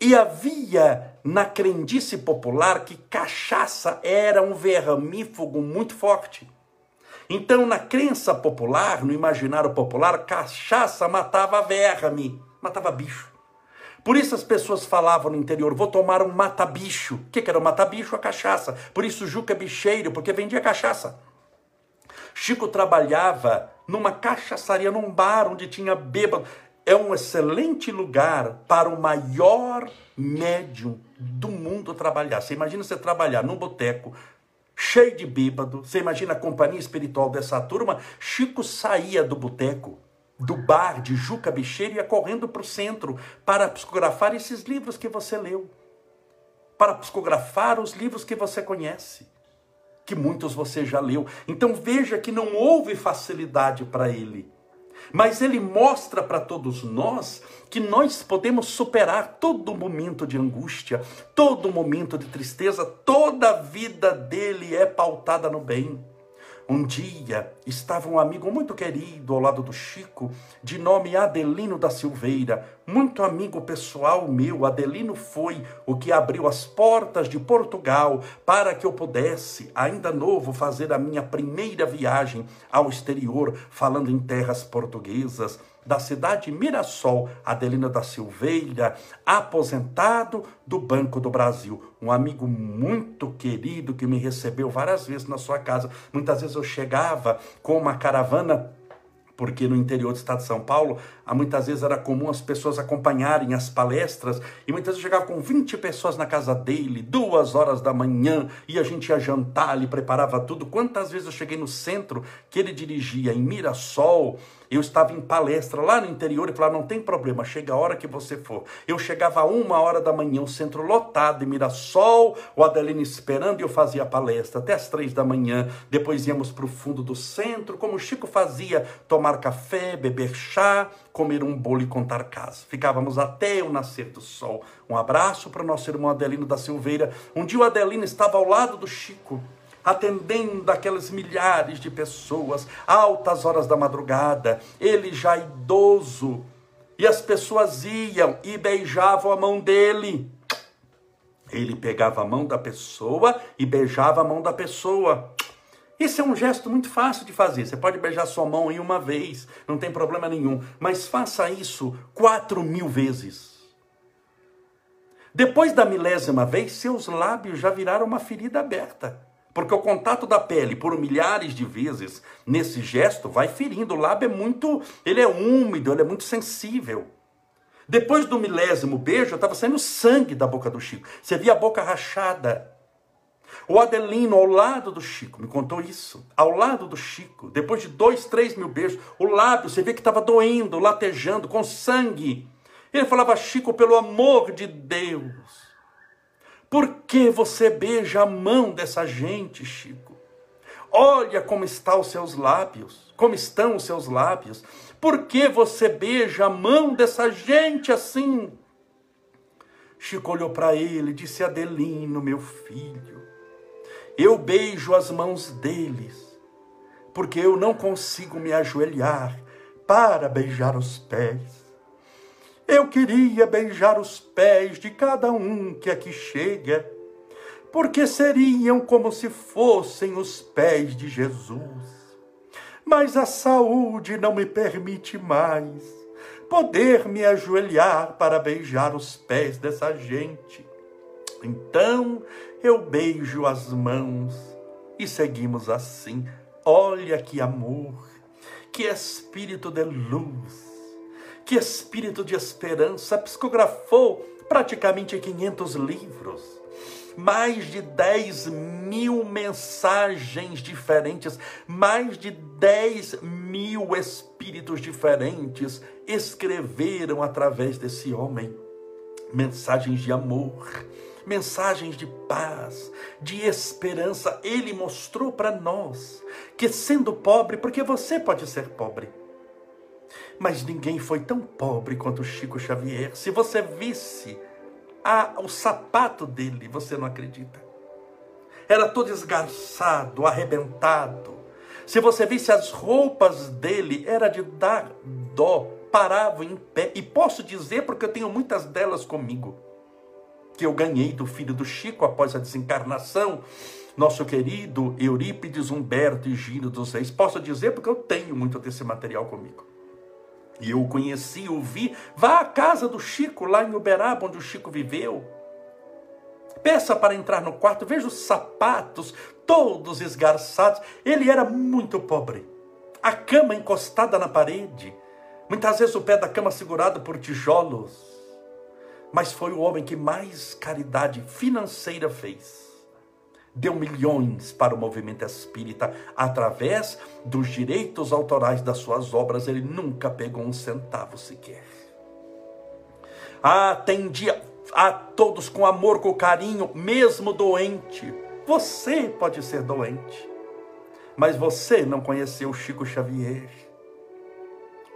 A: E havia na crendice popular que cachaça era um vermífugo muito forte. Então, na crença popular, no imaginário popular, cachaça matava verme, matava bicho. Por isso as pessoas falavam no interior, vou tomar um mata-bicho. O que, que era o mata-bicho? A cachaça. Por isso Juca é bicheiro, porque vendia cachaça. Chico trabalhava numa cachaçaria, num bar onde tinha bêbado. É um excelente lugar para o maior médium do mundo trabalhar. Você imagina você trabalhar num boteco cheio de bêbado. Você imagina a companhia espiritual dessa turma? Chico saía do boteco do bar de Juca Bicheiro ia correndo para o centro para psicografar esses livros que você leu, para psicografar os livros que você conhece, que muitos você já leu. Então veja que não houve facilidade para ele. Mas ele mostra para todos nós que nós podemos superar todo momento de angústia, todo momento de tristeza, toda a vida dele é pautada no bem. Um dia estava um amigo muito querido ao lado do Chico, de nome Adelino da Silveira, muito amigo pessoal meu. Adelino foi o que abriu as portas de Portugal para que eu pudesse, ainda novo, fazer a minha primeira viagem ao exterior, falando em terras portuguesas da cidade Mirassol, Adelina da Silveira, aposentado do Banco do Brasil. Um amigo muito querido que me recebeu várias vezes na sua casa. Muitas vezes eu chegava com uma caravana porque no interior do estado de São Paulo, muitas vezes era comum as pessoas acompanharem as palestras, e muitas vezes chegava com 20 pessoas na casa dele, duas horas da manhã, e a gente ia jantar, ele preparava tudo. Quantas vezes eu cheguei no centro que ele dirigia em Mirassol, eu estava em palestra lá no interior e falava: não tem problema, chega a hora que você for. Eu chegava a uma hora da manhã, o centro lotado em Mirassol, o Adelino esperando e eu fazia a palestra até as três da manhã. Depois íamos para o fundo do centro, como o Chico fazia, tomar café, beber chá, comer um bolo e contar casos. Ficávamos até o nascer do sol. Um abraço para o nosso irmão Adelino da Silveira. Um dia o Adelino estava ao lado do Chico atendendo aquelas milhares de pessoas, altas horas da madrugada, ele já idoso, e as pessoas iam e beijavam a mão dele. Ele pegava a mão da pessoa e beijava a mão da pessoa. Isso é um gesto muito fácil de fazer. Você pode beijar sua mão em uma vez, não tem problema nenhum. Mas faça isso quatro mil vezes. Depois da milésima vez, seus lábios já viraram uma ferida aberta. Porque o contato da pele por milhares de vezes nesse gesto vai ferindo. O lábio é muito, ele é úmido, ele é muito sensível. Depois do milésimo beijo, estava saindo sangue da boca do Chico. Você via a boca rachada. O Adelino, ao lado do Chico, me contou isso. Ao lado do Chico, depois de dois, três mil beijos, o lábio, você vê que estava doendo, latejando, com sangue. Ele falava, Chico, pelo amor de Deus, por que você beija a mão dessa gente, Chico? Olha como estão os seus lábios, como estão os seus lábios. Por que você beija a mão dessa gente assim? Chico olhou para ele e disse: Adelino, meu filho, eu beijo as mãos deles, porque eu não consigo me ajoelhar para beijar os pés. Eu queria beijar os pés de cada um que aqui chega, porque seriam como se fossem os pés de Jesus. Mas a saúde não me permite mais poder me ajoelhar para beijar os pés dessa gente. Então eu beijo as mãos e seguimos assim. Olha que amor, que espírito de luz que espírito de esperança, psicografou praticamente 500 livros, mais de 10 mil mensagens diferentes, mais de 10 mil espíritos diferentes escreveram através desse homem mensagens de amor, mensagens de paz, de esperança. Ele mostrou para nós que, sendo pobre, porque você pode ser pobre mas ninguém foi tão pobre quanto Chico Xavier. Se você visse a, o sapato dele, você não acredita. Era todo esgarçado, arrebentado. Se você visse as roupas dele, era de dar dó. Parava em pé. E posso dizer, porque eu tenho muitas delas comigo, que eu ganhei do filho do Chico após a desencarnação nosso querido Eurípides Humberto e Gino dos Reis. Posso dizer porque eu tenho muito desse material comigo. E eu o conheci, o vi. Vá à casa do Chico, lá em Uberaba, onde o Chico viveu. Peça para entrar no quarto, veja os sapatos todos esgarçados. Ele era muito pobre. A cama encostada na parede. Muitas vezes o pé da cama segurado por tijolos. Mas foi o homem que mais caridade financeira fez deu milhões para o movimento espírita através dos direitos autorais das suas obras. Ele nunca pegou um centavo sequer. Atendia a todos com amor, com carinho, mesmo doente. Você pode ser doente, mas você não conheceu Chico Xavier.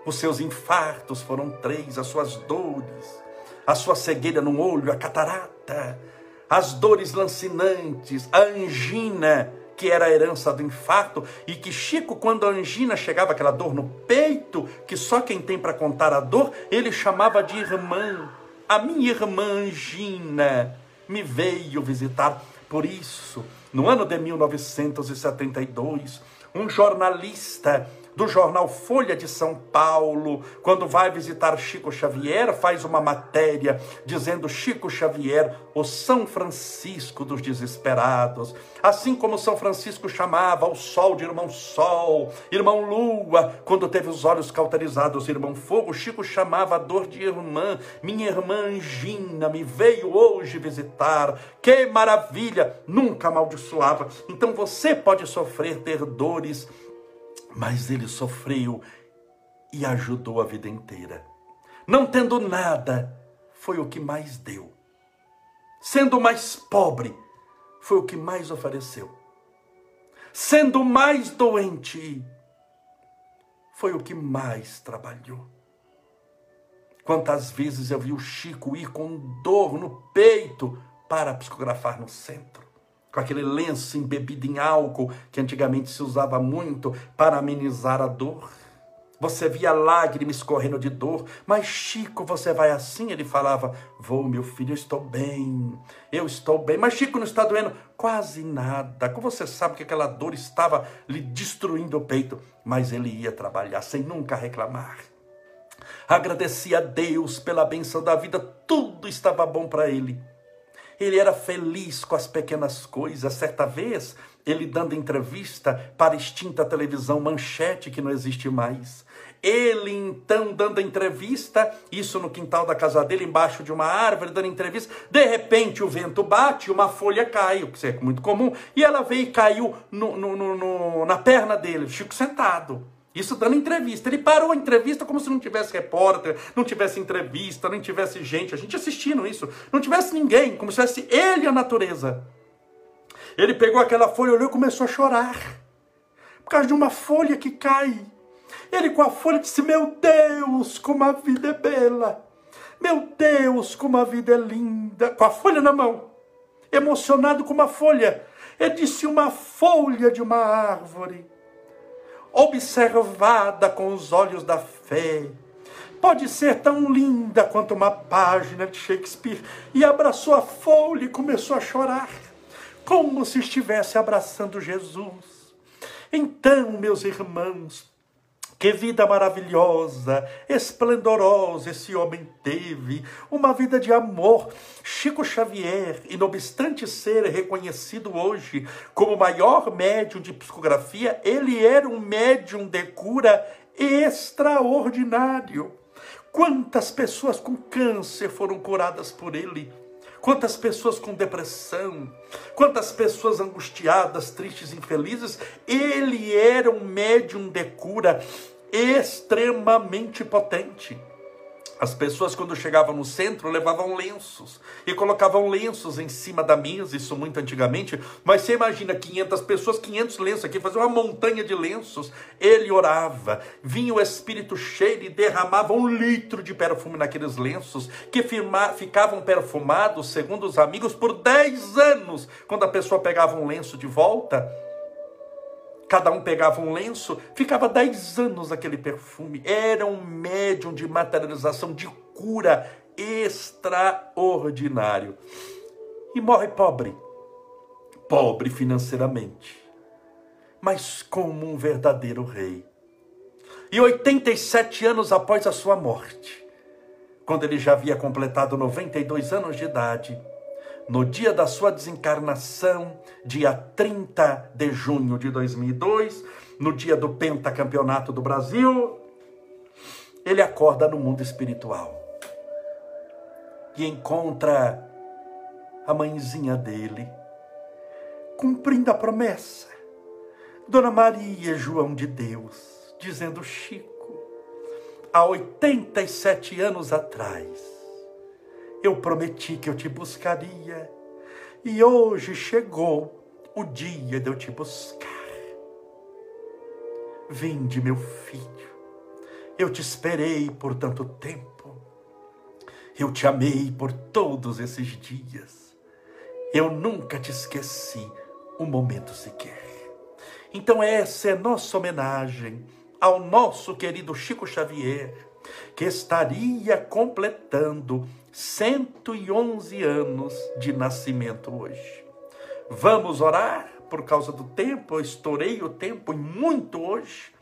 A: Os seus infartos foram três, as suas dores, a sua cegueira no olho, a catarata, as dores lancinantes, a angina que era a herança do infarto, e que Chico, quando a angina chegava, aquela dor no peito, que só quem tem para contar a dor, ele chamava de irmã. A minha irmã Angina me veio visitar. Por isso, no ano de 1972, um jornalista do jornal Folha de São Paulo, quando vai visitar Chico Xavier, faz uma matéria dizendo Chico Xavier, o São Francisco dos desesperados. Assim como São Francisco chamava o sol de irmão sol, irmão lua, quando teve os olhos cauterizados, irmão fogo, Chico chamava a dor de irmã, minha irmã Angina me veio hoje visitar. Que maravilha! Nunca amaldiçoava. Então você pode sofrer, ter dores mas ele sofreu e ajudou a vida inteira. Não tendo nada, foi o que mais deu. Sendo mais pobre, foi o que mais ofereceu. Sendo mais doente, foi o que mais trabalhou. Quantas vezes eu vi o Chico ir com dor no peito para psicografar no centro com aquele lenço embebido em álcool que antigamente se usava muito para amenizar a dor. Você via lágrimas escorrendo de dor, mas Chico, você vai assim? Ele falava: Vou, meu filho, eu estou bem, eu estou bem. Mas Chico não está doendo quase nada. Como você sabe que aquela dor estava lhe destruindo o peito, mas ele ia trabalhar sem nunca reclamar. Agradecia a Deus pela benção da vida, tudo estava bom para ele. Ele era feliz com as pequenas coisas. Certa vez, ele dando entrevista para extinta televisão Manchete, que não existe mais. Ele então dando entrevista, isso no quintal da casa dele, embaixo de uma árvore, dando entrevista. De repente o vento bate, uma folha cai, o que é muito comum, e ela veio e caiu no, no, no, na perna dele, Chico sentado. Isso dando entrevista. Ele parou a entrevista como se não tivesse repórter, não tivesse entrevista, não tivesse gente, a gente assistindo isso, não tivesse ninguém, como se fosse ele a natureza. Ele pegou aquela folha, olhou e começou a chorar. Por causa de uma folha que cai. Ele com a folha disse: Meu Deus, como a vida é bela. Meu Deus, como a vida é linda. Com a folha na mão, emocionado com uma folha. Ele disse: Uma folha de uma árvore observada com os olhos da fé. Pode ser tão linda quanto uma página de Shakespeare. E abraçou a folha e começou a chorar, como se estivesse abraçando Jesus. Então, meus irmãos, que vida maravilhosa, esplendorosa esse homem teve, uma vida de amor. Chico Xavier, e não obstante ser reconhecido hoje como o maior médium de psicografia, ele era um médium de cura extraordinário. Quantas pessoas com câncer foram curadas por ele? Quantas pessoas com depressão, quantas pessoas angustiadas, tristes, infelizes. Ele era um médium de cura extremamente potente. As pessoas, quando chegavam no centro, levavam lenços e colocavam lenços em cima da mesa, isso muito antigamente. Mas você imagina 500 pessoas, 500 lenços aqui, fazer uma montanha de lenços. Ele orava, vinha o Espírito cheio e derramava um litro de perfume naqueles lenços, que firma, ficavam perfumados, segundo os amigos, por 10 anos. Quando a pessoa pegava um lenço de volta, cada um pegava um lenço, ficava dez anos aquele perfume. Era um médium de materialização, de cura extraordinário. E morre pobre, pobre financeiramente, mas como um verdadeiro rei. E 87 anos após a sua morte, quando ele já havia completado 92 anos de idade, no dia da sua desencarnação, dia 30 de junho de 2002, no dia do pentacampeonato do Brasil, ele acorda no mundo espiritual e encontra a mãezinha dele, cumprindo a promessa, Dona Maria João de Deus, dizendo: Chico, há 87 anos atrás, eu prometi que eu te buscaria, e hoje chegou o dia de eu te buscar. Vinde, meu filho, eu te esperei por tanto tempo, eu te amei por todos esses dias, eu nunca te esqueci um momento sequer. Então, essa é nossa homenagem ao nosso querido Chico Xavier, que estaria completando 111 anos de nascimento hoje. Vamos orar? Por causa do tempo, eu estourei o tempo e muito hoje,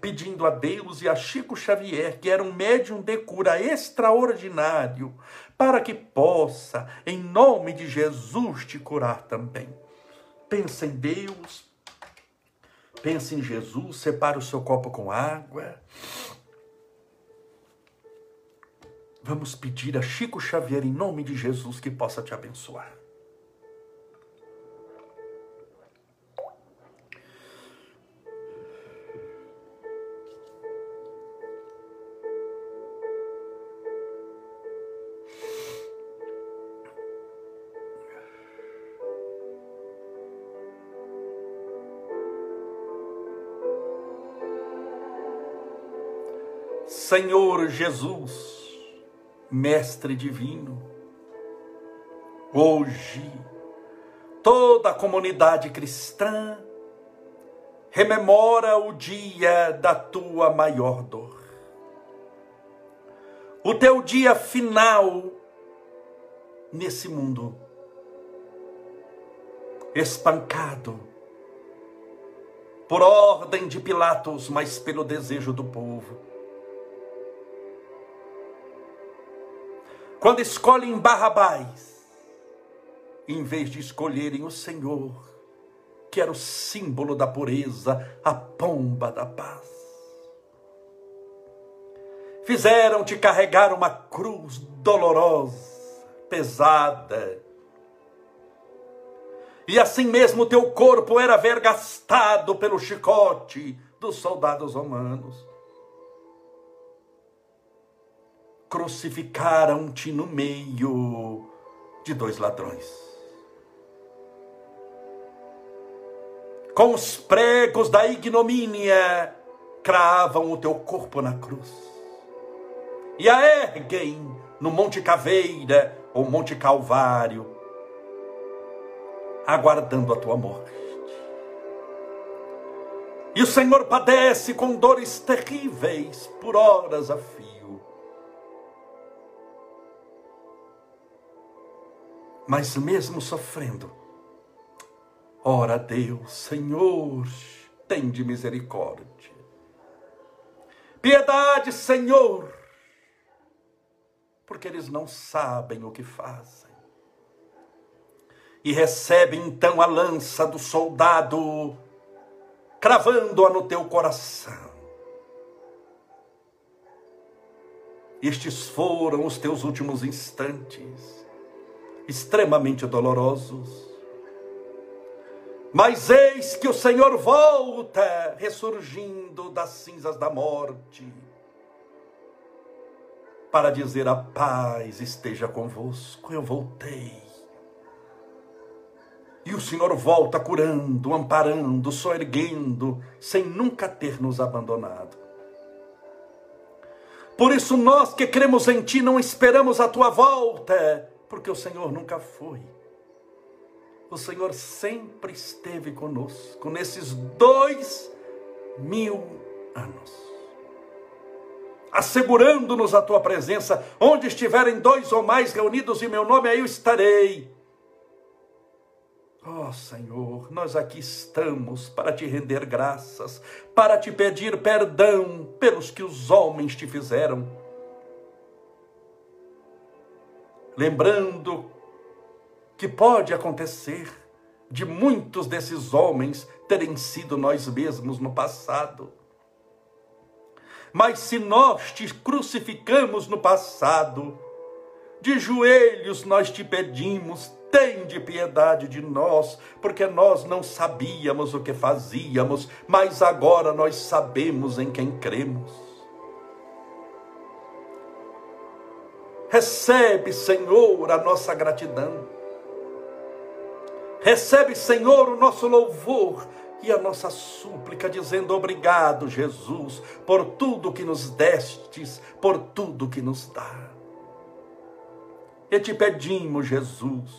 A: pedindo a Deus e a Chico Xavier, que era um médium de cura extraordinário, para que possa, em nome de Jesus, te curar também. Pensa em Deus, pense em Jesus, separe o seu copo com água. Vamos pedir a Chico Xavier, em nome de Jesus, que possa te abençoar. Senhor Jesus, Mestre Divino, hoje toda a comunidade cristã rememora o dia da tua maior dor. O teu dia final nesse mundo, espancado por ordem de Pilatos, mas pelo desejo do povo quando escolhem Barrabás, em vez de escolherem o Senhor, que era o símbolo da pureza, a pomba da paz. Fizeram-te carregar uma cruz dolorosa, pesada, e assim mesmo teu corpo era vergastado pelo chicote dos soldados romanos. Crucificaram-te no meio de dois ladrões. Com os pregos da ignomínia, cravam o teu corpo na cruz e a erguem no Monte Caveira ou Monte Calvário, aguardando a tua morte. E o Senhor padece com dores terríveis por horas a fio. Mas mesmo sofrendo, ora Deus, Senhor, tem de misericórdia. Piedade, Senhor, porque eles não sabem o que fazem. E recebem então a lança do soldado, cravando-a no teu coração. Estes foram os teus últimos instantes extremamente dolorosos. Mas eis que o Senhor volta, ressurgindo das cinzas da morte, para dizer: a paz esteja convosco. Eu voltei. E o Senhor volta curando, amparando, soerguendo, sem nunca ter nos abandonado. Por isso, nós que cremos em Ti, não esperamos a Tua volta, porque o Senhor nunca foi. O Senhor sempre esteve conosco nesses dois mil anos, assegurando-nos a tua presença. Onde estiverem dois ou mais reunidos em meu nome, aí eu estarei. Ó oh, Senhor, nós aqui estamos para te render graças, para te pedir perdão pelos que os homens te fizeram lembrando que pode acontecer de muitos desses homens terem sido nós mesmos no passado. Mas se nós te crucificamos no passado, de joelhos nós te pedimos, tem de piedade de nós, porque nós não sabíamos o que fazíamos, mas agora nós sabemos em quem cremos. Recebe, Senhor, a nossa gratidão. Recebe, Senhor, o nosso louvor e a nossa súplica, dizendo obrigado, Jesus, por tudo que nos destes, por tudo que nos dá. E te pedimos, Jesus,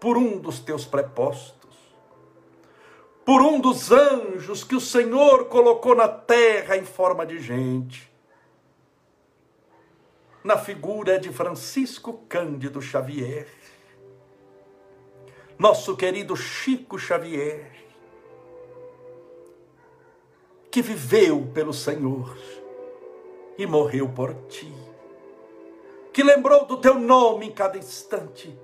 A: por um dos teus prepostos, por um dos anjos que o Senhor colocou na terra em forma de gente, na figura de Francisco Cândido Xavier, nosso querido Chico Xavier, que viveu pelo Senhor e morreu por ti, que lembrou do teu nome em cada instante,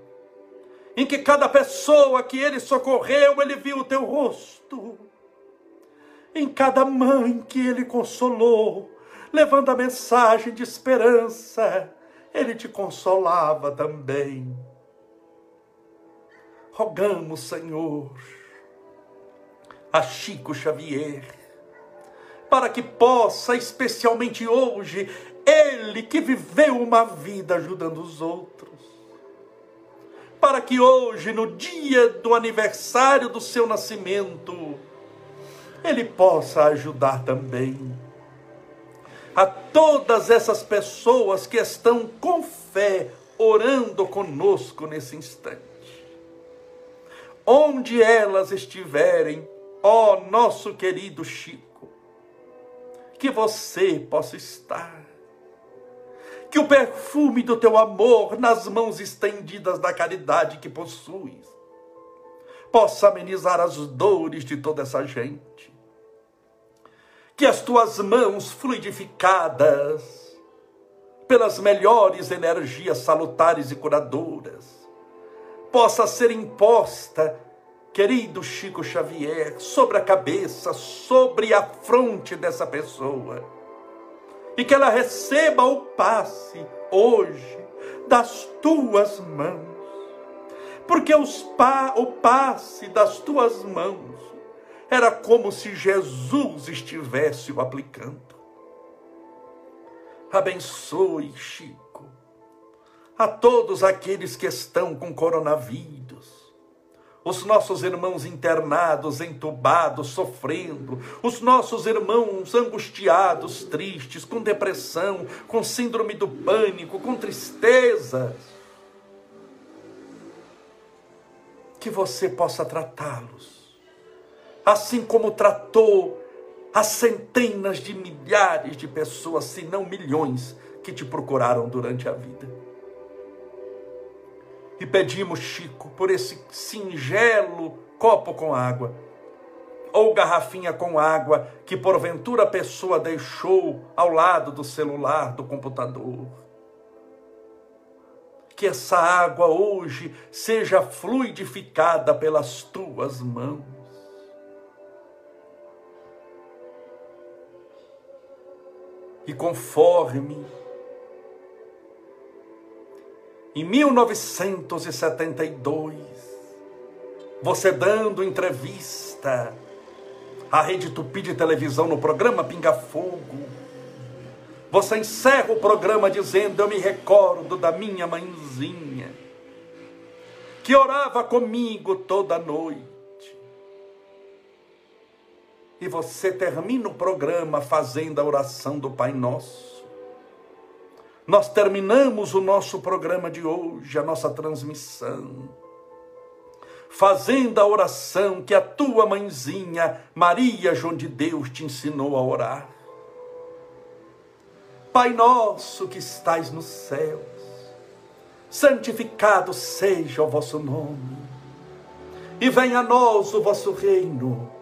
A: em que cada pessoa que ele socorreu, ele viu o teu rosto, em cada mãe que ele consolou, levando a mensagem de esperança, ele te consolava também. Rogamos, Senhor, a Chico Xavier, para que possa, especialmente hoje, ele que viveu uma vida ajudando os outros, para que hoje, no dia do aniversário do seu nascimento, ele possa ajudar também a todas essas pessoas que estão com fé orando conosco nesse instante. Onde elas estiverem, ó nosso querido Chico, que você possa estar. Que o perfume do teu amor nas mãos estendidas da caridade que possuis possa amenizar as dores de toda essa gente. Que as tuas mãos fluidificadas pelas melhores energias salutares e curadoras possa ser imposta querido Chico Xavier, sobre a cabeça, sobre a fronte dessa pessoa. E que ela receba o passe hoje das tuas mãos. Porque os pa, o passe das tuas mãos era como se Jesus estivesse o aplicando. Abençoe, Chico, a todos aqueles que estão com coronavírus os nossos irmãos internados, entubados, sofrendo, os nossos irmãos angustiados, tristes, com depressão, com síndrome do pânico, com tristeza. Que você possa tratá-los, assim como tratou as centenas de milhares de pessoas, se não milhões, que te procuraram durante a vida. E pedimos, Chico, por esse singelo copo com água, ou garrafinha com água que porventura a pessoa deixou ao lado do celular, do computador. Que essa água hoje seja fluidificada pelas tuas mãos. E conforme em 1972, você dando entrevista à Rede Tupi de televisão no programa Pinga Fogo, você encerra o programa dizendo: Eu me recordo da minha mãezinha, que orava comigo toda noite. E você termina o programa fazendo a oração do Pai Nosso. Nós terminamos o nosso programa de hoje, a nossa transmissão, fazendo a oração que a tua mãezinha, Maria João de Deus, te ensinou a orar. Pai nosso que estais nos céus, santificado seja o vosso nome, e venha a nós o vosso reino,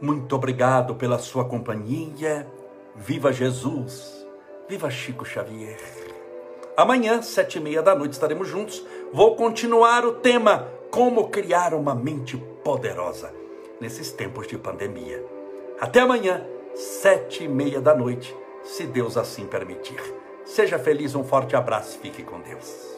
A: Muito obrigado pela sua companhia. Viva Jesus! Viva Chico Xavier! Amanhã, sete e meia da noite, estaremos juntos. Vou continuar o tema Como criar uma mente poderosa nesses tempos de pandemia. Até amanhã, sete e meia da noite, se Deus assim permitir. Seja feliz, um forte abraço, fique com Deus.